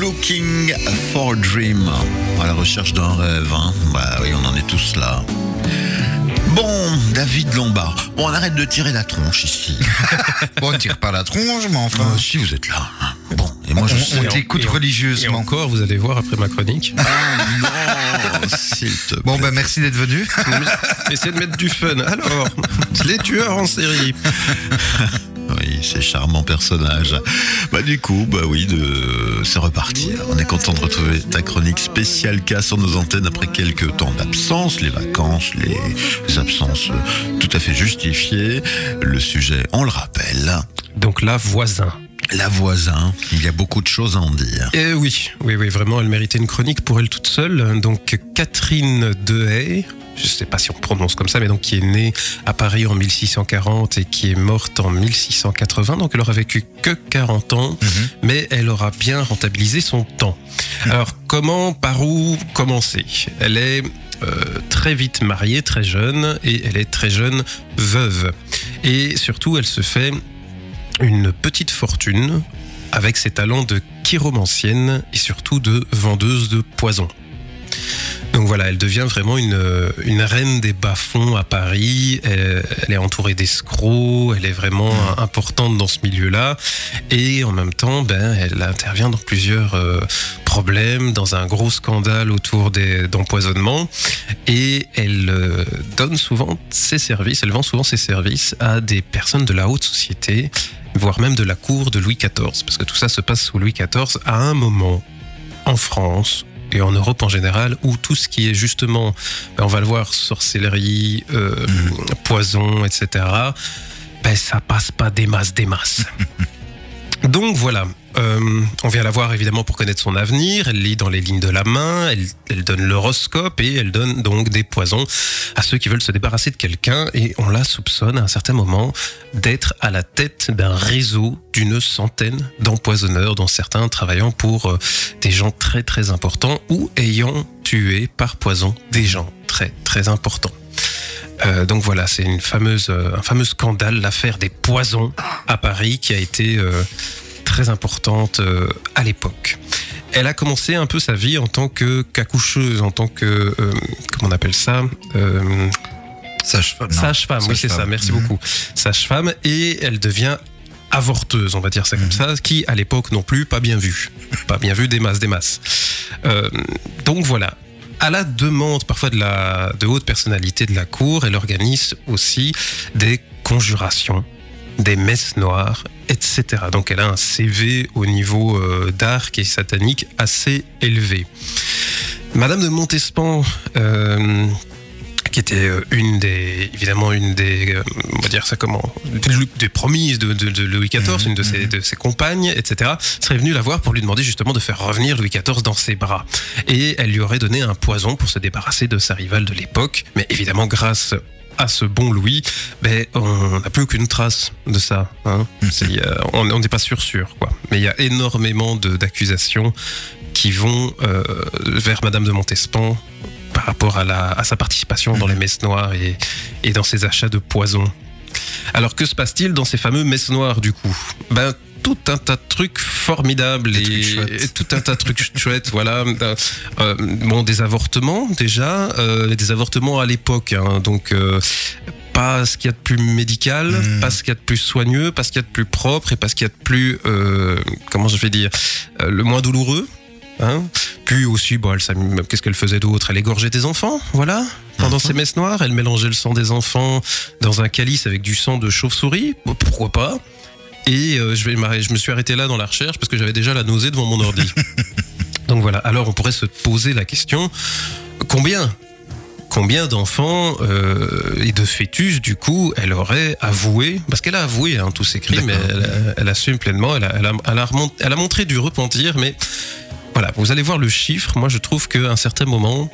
Looking for a Dream. À la recherche d'un rêve. Hein. Bah oui, on en est tous là. Bon, David Lombard. Bon, on arrête de tirer la tronche ici. Bon, on ne tire pas la tronche, mais enfin. Enfin, si vous êtes là. Bon, et moi je on t'écoute Et religieusement. encore, vous allez voir après ma chronique. Ah non, s'il te plaît. Bon, ben merci d'être venu. Essayez de mettre du fun. Alors, les tueurs en série. Oui, c'est charmant personnage. Bah du coup, bah oui, de... c'est reparti. On est content de retrouver ta chronique spéciale cas sur nos antennes après quelques temps d'absence, les vacances, les, les absences euh, tout à fait justifiées. Le sujet, on le rappelle, Donc là, voisin. la voisin. Il y a beaucoup de choses à en dire. Et oui, oui, oui, vraiment, elle méritait une chronique pour elle toute seule. Donc Catherine Dehaye, je sais pas si on prononce comme ça, mais donc qui est née à Paris en 1640 et qui est morte en 1680. Donc elle aura vécu que 40 ans, mais elle aura bien rentabilisé son temps. Alors comment, par où commencer? Elle est euh, très vite mariée, très jeune, et elle est très jeune veuve. Et surtout, elle se fait une petite fortune avec ses talents de chiromancienne et surtout de vendeuse de poison. Donc voilà, elle devient vraiment une, une reine des bas-fonds à Paris. Elle, elle est entourée d'escrocs, elle est vraiment importante dans ce milieu-là. Et en même temps, ben, elle intervient dans plusieurs euh, problèmes, dans un gros scandale autour des- d'empoisonnement. Et elle euh, donne souvent ses services, elle vend souvent ses services à des personnes de la haute société, voire même de la cour de Louis XIV. Parce que tout ça se passe sous Louis XIV à un moment en France et en Europe en général, où tout ce qui est justement, ben, on va le voir, sorcellerie, euh, poison, etc., ben, ça passe pas des masses, des masses. Donc voilà, euh, on vient la voir évidemment pour connaître son avenir. Elle lit dans les lignes de la main, elle, elle donne l'horoscope et elle donne donc des poisons à ceux qui veulent se débarrasser de quelqu'un. Et on la soupçonne à un certain moment d'être à la tête d'un réseau d'une centaine d'empoisonneurs, dont certains travaillant pour euh, des gens très très importants ou ayant tué par poison des gens très très importants. Euh, donc voilà, c'est une fameuse, euh, un fameux scandale, l'affaire des poisons à Paris, qui a été euh, très importante euh, à l'époque. Elle a commencé un peu sa vie en tant que qu'accoucheuse, en tant que comment on appelle ça Sage-femme. Sage-femme, oui c'est ça, merci Mhm. beaucoup. Sage-femme, et elle devient avorteuse, on va dire ça comme ça, qui à l'époque non plus pas bien vu. Pas bien vu des masses, des masses. Euh, donc voilà. À la demande parfois de, la, de hautes personnalités de la cour, elle organise aussi des conjurations, des messes noires, etc. Donc elle a un CV au niveau euh, d'arc et satanique assez élevé. Madame de Montespan, euh, qui était euh, une des, évidemment une des, euh, on va dire ça comment, des, des promises de, de- de Louis XIV, une de ses, de ses compagnes, etc., serait venue la voir pour lui demander justement de faire revenir Louis XIV dans ses bras. Et elle lui aurait donné un poison pour se débarrasser de sa rivale de l'époque. Mais évidemment, grâce à ce bon Louis, ben, on n'a plus aucune trace de ça. Hein. C'est, euh, on n'est pas sûr sûr, quoi. Mais il y a énormément d'accusations qui vont euh, vers Madame de Montespan par rapport à, la, à sa participation dans les messes noires et, et dans ses achats de poison. Alors que se passe-t-il dans ces fameux messes noires du coup? Ben tout un tas de trucs formidables et, tout un tas de trucs chouettes. Voilà, Euh, bon des avortements déjà, euh, des avortements à l'époque, hein, donc. euh, pas ce qu'il y a de plus médical, Mm. pas ce qu'il y a de plus soigneux, pas ce qu'il y a de plus propre et pas ce qu'il y a de plus, euh, comment je vais dire, euh, le moins douloureux. Hein Aussi, bon, s'am- qu'est-ce qu'elle faisait d'autre? Elle égorgeait des enfants, voilà. Pendant ces messes noires, elle mélangeait le sang des enfants dans un calice avec du sang de chauve-souris. Bon, pourquoi pas? Et euh, je, vais je me suis arrêté là dans la recherche parce que j'avais déjà la nausée devant mon ordi. Donc voilà. Alors on pourrait se poser la question combien Combien d'enfants euh, et de fœtus, du coup, elle aurait avoué, parce qu'elle a avoué hein, tous ses crimes, elle, elle assume pleinement, elle a, elle, a, elle, a remont- elle a montré du repentir, mais voilà, vous allez voir le chiffre. Moi, je trouve qu'à un certain moment,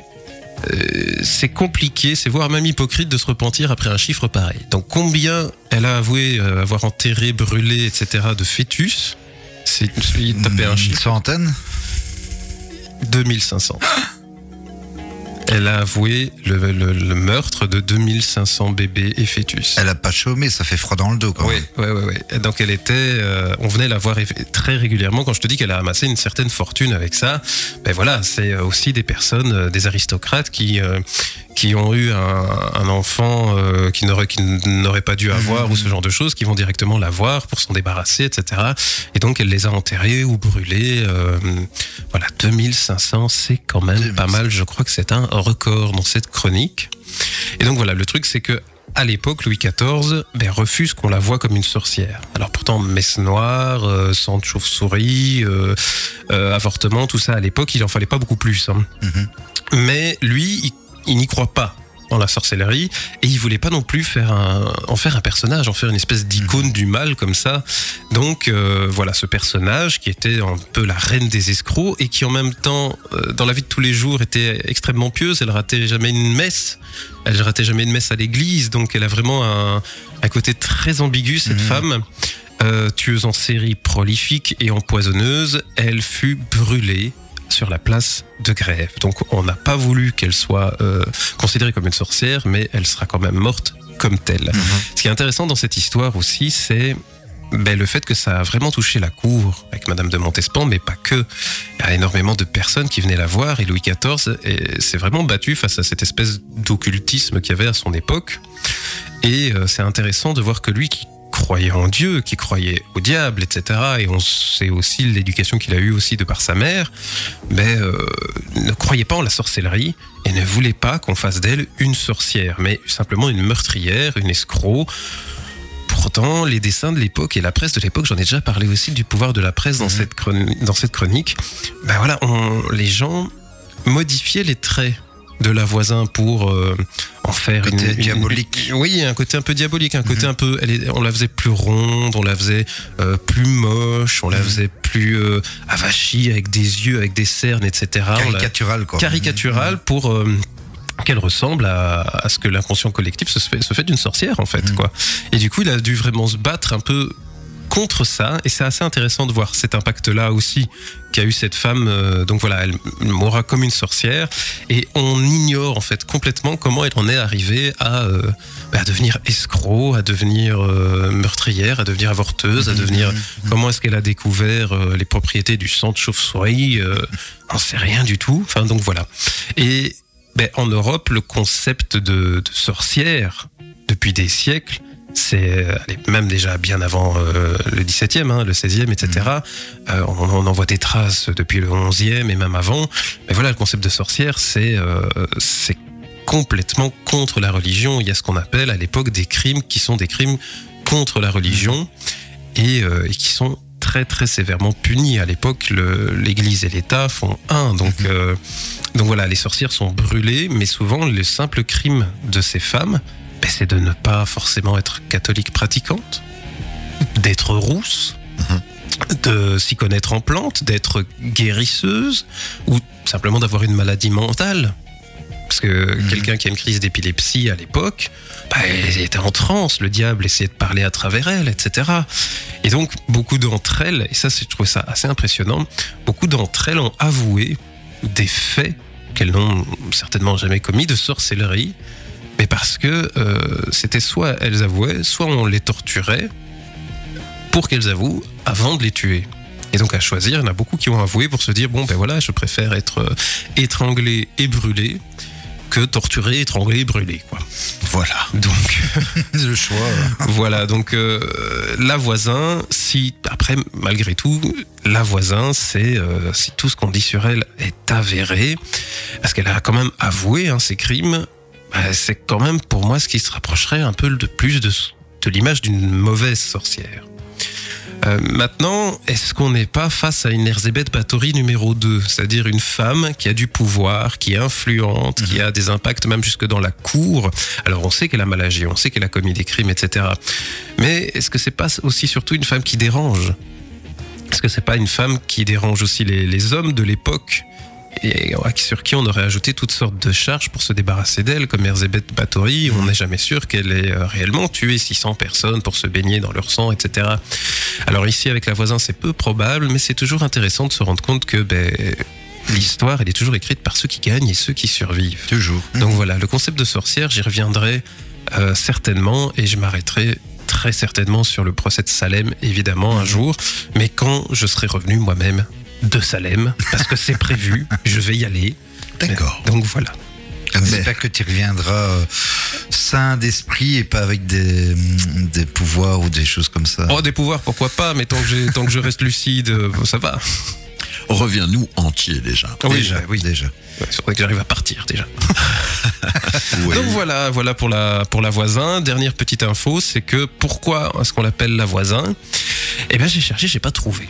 euh, c'est compliqué, c'est voire même hypocrite de se repentir après un chiffre pareil. Donc, combien elle a avoué euh, avoir enterré, brûlé, etc. de fœtus? C'est il tapait un Une chiffre. centaine? 2500. Elle a avoué le, le- le meurtre de 2500 bébés et fœtus. Elle a pas chômé, ça fait froid dans le dos quand Oui, ouais, ouais. Et Donc elle était, euh, on venait la voir très régulièrement. Quand je te dis qu'elle a amassé une certaine fortune avec ça, ben voilà, c'est euh, aussi des personnes, euh, des aristocrates qui euh, qui ont eu un, un enfant euh, qui n'aurait qui n'aurait pas dû avoir ou ce genre de choses, qui vont directement l'avoir pour s'en débarrasser, etc. Et donc elle les a enterrés ou brûlés. euh, voilà, 2500, c'est quand même 2500. pas mal. Je crois que c'est un record dans cette chronique. Et donc voilà, le truc c'est que à l'époque, Louis XIV ben, refuse qu'on la voie comme une sorcière. Alors pourtant, messe noire, euh, sang de chauve-souris, euh, euh, avortement, tout ça, à l'époque, il en fallait pas beaucoup plus. hein. Mhm. Mais lui, il, il n'y croit pas dans la sorcellerie et il voulait pas non plus faire un, en faire un personnage, en faire une espèce d'icône du mal comme ça. Donc euh, voilà ce personnage qui était un peu la reine des escrocs et qui en même temps, euh, dans la vie de tous les jours, était extrêmement pieuse. Elle ratait jamais une messe. Elle ratait jamais une messe à l'église. Donc elle a vraiment un, un côté très ambigu cette Mhm. femme. Euh, tueuse en série prolifique et empoisonneuse, elle fut brûlée sur la place de Grève. Donc on n'a pas voulu qu'elle soit euh, considérée comme une sorcière, mais elle sera quand même morte comme telle. Mhm. Ce qui est intéressant dans cette histoire aussi, c'est ben, le fait que ça a vraiment touché la cour avec Madame de Montespan, mais pas que. Il y a énormément de personnes qui venaient la voir et Louis XIV s'est vraiment battu face à cette espèce d'occultisme qu'il y avait à son époque. Et euh, c'est intéressant de voir que lui qui croyait en Dieu, qui croyait au diable, etc. Et on sait aussi l'éducation qu'il a eue aussi de par sa mère, mais euh, ne croyait pas en la sorcellerie et ne voulait pas qu'on fasse d'elle une sorcière, mais simplement une meurtrière, une escroc. Pourtant, les dessins de l'époque et la presse de l'époque, j'en ai déjà parlé aussi du pouvoir de la presse dans, Mhm. cette, chroni- dans cette chronique. Ben voilà, on- les gens modifiaient les traits de la voisin pour euh, en faire Côté une, une- diabolique. une- oui, un côté un peu diabolique, un côté Mhm. un peu. Elle est- on la faisait plus ronde, on la faisait euh, plus moche, on la Mhm. faisait plus euh, avachie avec des yeux, avec des cernes, etc. On la- Caricatural quoi. caricaturale pour euh, qu'elle ressemble à, à ce que l'inconscient collectif se fait, se fait d'une sorcière en fait Mhm. quoi. Et du coup, il a dû vraiment se battre un peu contre ça et c'est assez intéressant de voir cet impact là aussi qu'a eu cette femme euh, donc voilà elle mourra comme une sorcière et on ignore en fait complètement comment elle en est arrivée à, euh, bah, à devenir escroc à devenir euh, meurtrière à devenir avorteuse à devenir Comment est-ce qu'elle a découvert les propriétés du sang de chauve-souris On sait rien du tout. Enfin, donc voilà. Et ben, en Europe, le concept de, de sorcière, depuis des siècles, c'est allez, même déjà bien avant euh, le 17e, hein, le 16e, etc. Euh, on, on en voit des traces depuis le 11e et même avant. Mais voilà, le concept de sorcière, c'est euh, c'est complètement contre la religion. Il y a ce qu'on appelle à l'époque des crimes qui sont des crimes contre la religion et, euh, et qui sont très très sévèrement punis. À l'époque, l'Église et l'État font un. Donc, euh, donc voilà, les sorcières sont brûlées, mais souvent le simple crime de ces femmes, ben, c'est de ne pas forcément être catholique pratiquante, d'être rousse, de s'y connaître en plantes, d'être guérisseuse, ou simplement d'avoir une maladie mentale. Parce que Mhm. quelqu'un qui a une crise d'épilepsie à l'époque, bah, elle était en transe, le diable essayait de parler à travers elle, etc. Et donc, beaucoup d'entre elles, et ça, je trouve ça assez impressionnant, beaucoup d'entre elles ont avoué des faits qu'elles n'ont certainement jamais commis de sorcellerie, mais parce que euh, c'était soit elles avouaient, soit on les torturait pour qu'elles avouent avant de les tuer. Et donc à choisir, il y en a beaucoup qui ont avoué pour se dire bon ben voilà, je préfère être euh, étranglé et brûlé que torturé, étranglé et brûlé quoi. Voilà. Donc Le choix. voilà, donc euh, la voisin, si après malgré tout, la voisin, c'est euh, si tout ce qu'on dit sur elle est avéré, parce qu'elle a quand même avoué hein, ses crimes, bah, c'est quand même pour moi ce qui se rapprocherait un peu de plus de, de l'image d'une mauvaise sorcière. Euh, maintenant, est-ce qu'on n'est pas face à une Erzébeth Bathory numéro 2, c'est-à-dire une femme qui a du pouvoir, qui est influente, qui a des impacts même jusque dans la cour. Alors on sait qu'elle a mal agi, on sait qu'elle a commis des crimes, etc. Mais est-ce que c'est pas aussi surtout une femme qui dérange? Est-ce que c'est pas une femme qui dérange aussi les, les hommes de l'époque? Et sur qui on aurait ajouté toutes sortes de charges pour se débarrasser d'elle, comme Erzébeth Bathory, on n'est jamais sûr qu'elle ait euh, réellement tué 600 personnes pour se baigner dans leur sang, etc. Alors ici, avec la voisin, c'est peu probable, mais c'est toujours intéressant de se rendre compte que ben, l'histoire, elle est toujours écrite par ceux qui gagnent et ceux qui survivent. Toujours. Donc voilà, le concept de sorcière, j'y reviendrai euh, certainement et je m'arrêterai très certainement sur le procès de Salem, évidemment, un jour. Mais quand je serai revenu moi-même de Salem, parce que c'est prévu, je vais y aller. D'accord. Donc voilà. J'espère que tu reviendras euh, sain d'esprit et pas avec des, mm, des pouvoirs ou des choses comme ça. Oh, des pouvoirs, pourquoi pas, mais tant que, tant que je reste lucide, euh, ça va. Reviens-nous entier déjà. Oui, déjà, oui. déjà. Ouais, Il faudrait que j'arrive à partir déjà. Ouais. Donc voilà, voilà pour la pour la voisin. Dernière petite info, c'est que pourquoi est-ce qu'on l'appelle la voisin? Eh bien, j'ai cherché, j'ai pas trouvé.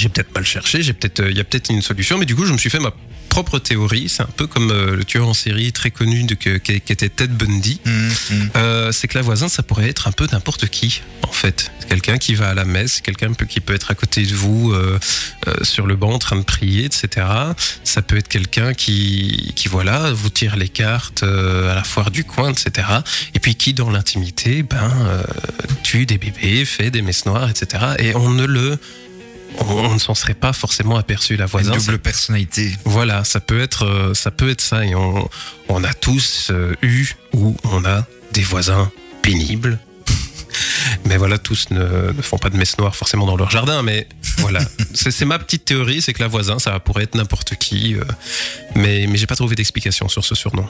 J'ai peut-être mal cherché, j'ai peut-être, euh, il y a peut-être une solution, mais du coup, je me suis fait ma propre théorie. C'est un peu comme euh, le tueur en série très connu de, que- qui, était Ted Bundy. Mm, mm. Euh, c'est que la voisin, ça pourrait être un peu n'importe qui, en fait. Quelqu'un qui va à la messe, quelqu'un qui peut être à côté de vous euh, sur le banc en train de prier, etc. Ça peut être quelqu'un qui, qui voilà, vous tire les cartes à la foire du coin, etc. Et puis qui, dans l'intimité, ben, tue des bébés, fait des messes noires, etc. Et on ne le, on, ne s'en serait pas forcément aperçu. La Une voisin, double personnalité. voilà, ça peut être, euh, ça peut être ça. Et on, on a tous euh, eu ou on a des voisins pénibles. Mais voilà, tous ne, ne font pas de messe noire forcément dans leur jardin. Mais voilà, c'est c'est ma petite théorie, c'est que la voisin, ça pourrait être n'importe qui. euh, mais mais j'ai pas trouvé d'explication sur ce surnom.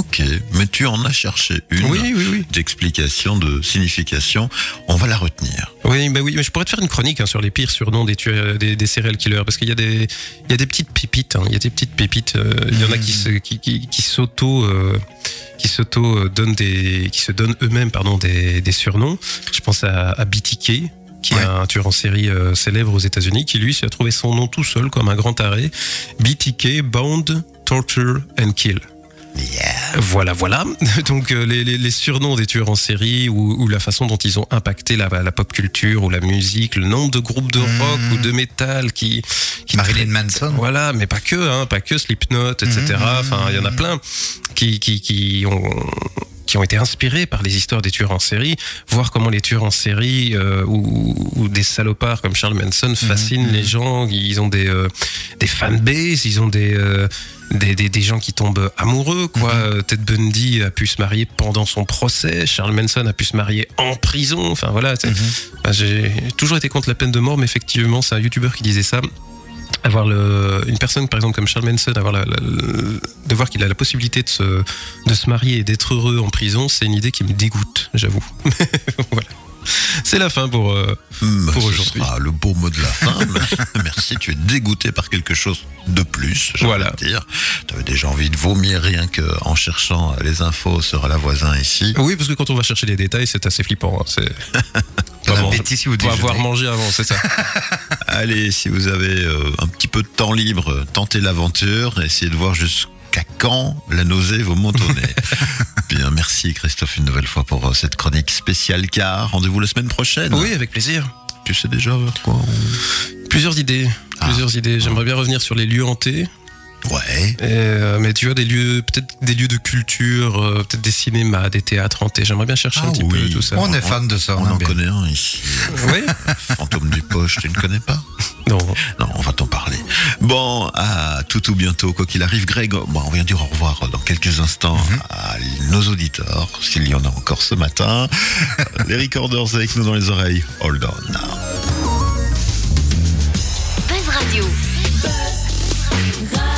Ok, mais tu en as cherché une Oui, oui, oui. d'explication, de signification. On va la retenir. Oui, bah oui, mais je pourrais te faire une chronique hein, sur les pires surnoms des, tueurs, des, des serial killers, parce qu'il y a des, il y a des petites pépites, hein, il y a des petites pépites. euh, Il y en a qui se, qui, qui, qui s'auto, euh, qui s'auto euh, donnent des, qui se donnent eux-mêmes, pardon, des, des surnoms. Je pense à, à BTK qui Ouais. est un tueur en série euh, célèbre aux États-Unis, qui lui s'est trouvé son nom tout seul comme un grand arrêt. BTK, Bound, Torture and Kill. Voilà, voilà. Donc euh, les, les- les surnoms des tueurs en série ou, ou la façon dont ils ont impacté la, la pop culture ou la musique, le nombre de groupes de Mhm. rock ou de métal qui, qui Marilyn Manson. voilà, mais pas que, hein, pas que Slipknot, etc. Mhm. Enfin, il y en a plein qui, qui, qui ont qui ont été inspirés par les histoires des tueurs en série, voir comment les tueurs en série euh, ou, ou des salopards comme Charles Manson fascinent mhm. les gens. Ils ont des euh, des fanbases, ils ont des, euh, des, des des gens qui tombent amoureux. Quoi. Mhm. Euh, Ted Bundy a pu se marier pendant son procès, Charles Manson a pu se marier en prison. Enfin voilà, Mhm. J'ai toujours été contre la peine de mort, mais effectivement, c'est un youtubeur qui disait ça. Avoir une personne, par exemple, comme Charles Manson, avoir la, la- de voir qu'il a la possibilité de se, de se marier et d'être heureux en prison, c'est une idée qui me dégoûte, j'avoue. C'est la fin pour. euh, Pour ce aujourd'hui. le beau mot de la fin. Merci, tu es dégoûté par quelque chose de plus, je Voilà. dire. Tu avais déjà envie de vomir rien que en cherchant les infos sur la voisin ici. Oui, parce que quand on va chercher les détails, c'est assez flippant. hein. C'est. Si vous faut avoir mangé avant, c'est ça. Allez, si vous avez euh, un petit peu de temps libre, tentez l'aventure, essayez de voir jusqu'à quand la nausée vous monte au nez. Bien, merci Christophe une nouvelle fois pour euh, cette chronique spéciale car rendez-vous la semaine prochaine. oui, avec plaisir. Tu sais déjà vers quoi on- Plusieurs idées. Ah. Plusieurs idées. J'aimerais bien revenir sur les lieux hantés. Ouais. Euh, mais tu vois, des lieux, peut-être des lieux de culture, euh, peut-être des cinémas, des théâtres hantés. J'aimerais bien chercher un Ah petit oui. peu tout ça. On est fan de ça. On en bien. connaît un ici. Oui Fantôme du poche, tu ne connais pas? Non. Non, on va t'en parler. Bon, à tout ou bientôt, quoi qu'il arrive. Greg, bon, on vient dire au revoir dans quelques instants à nos auditeurs, s'il y en a encore ce matin. les recorders avec nous dans les oreilles. Hold on now. Buzz Radio. Buzz Radio.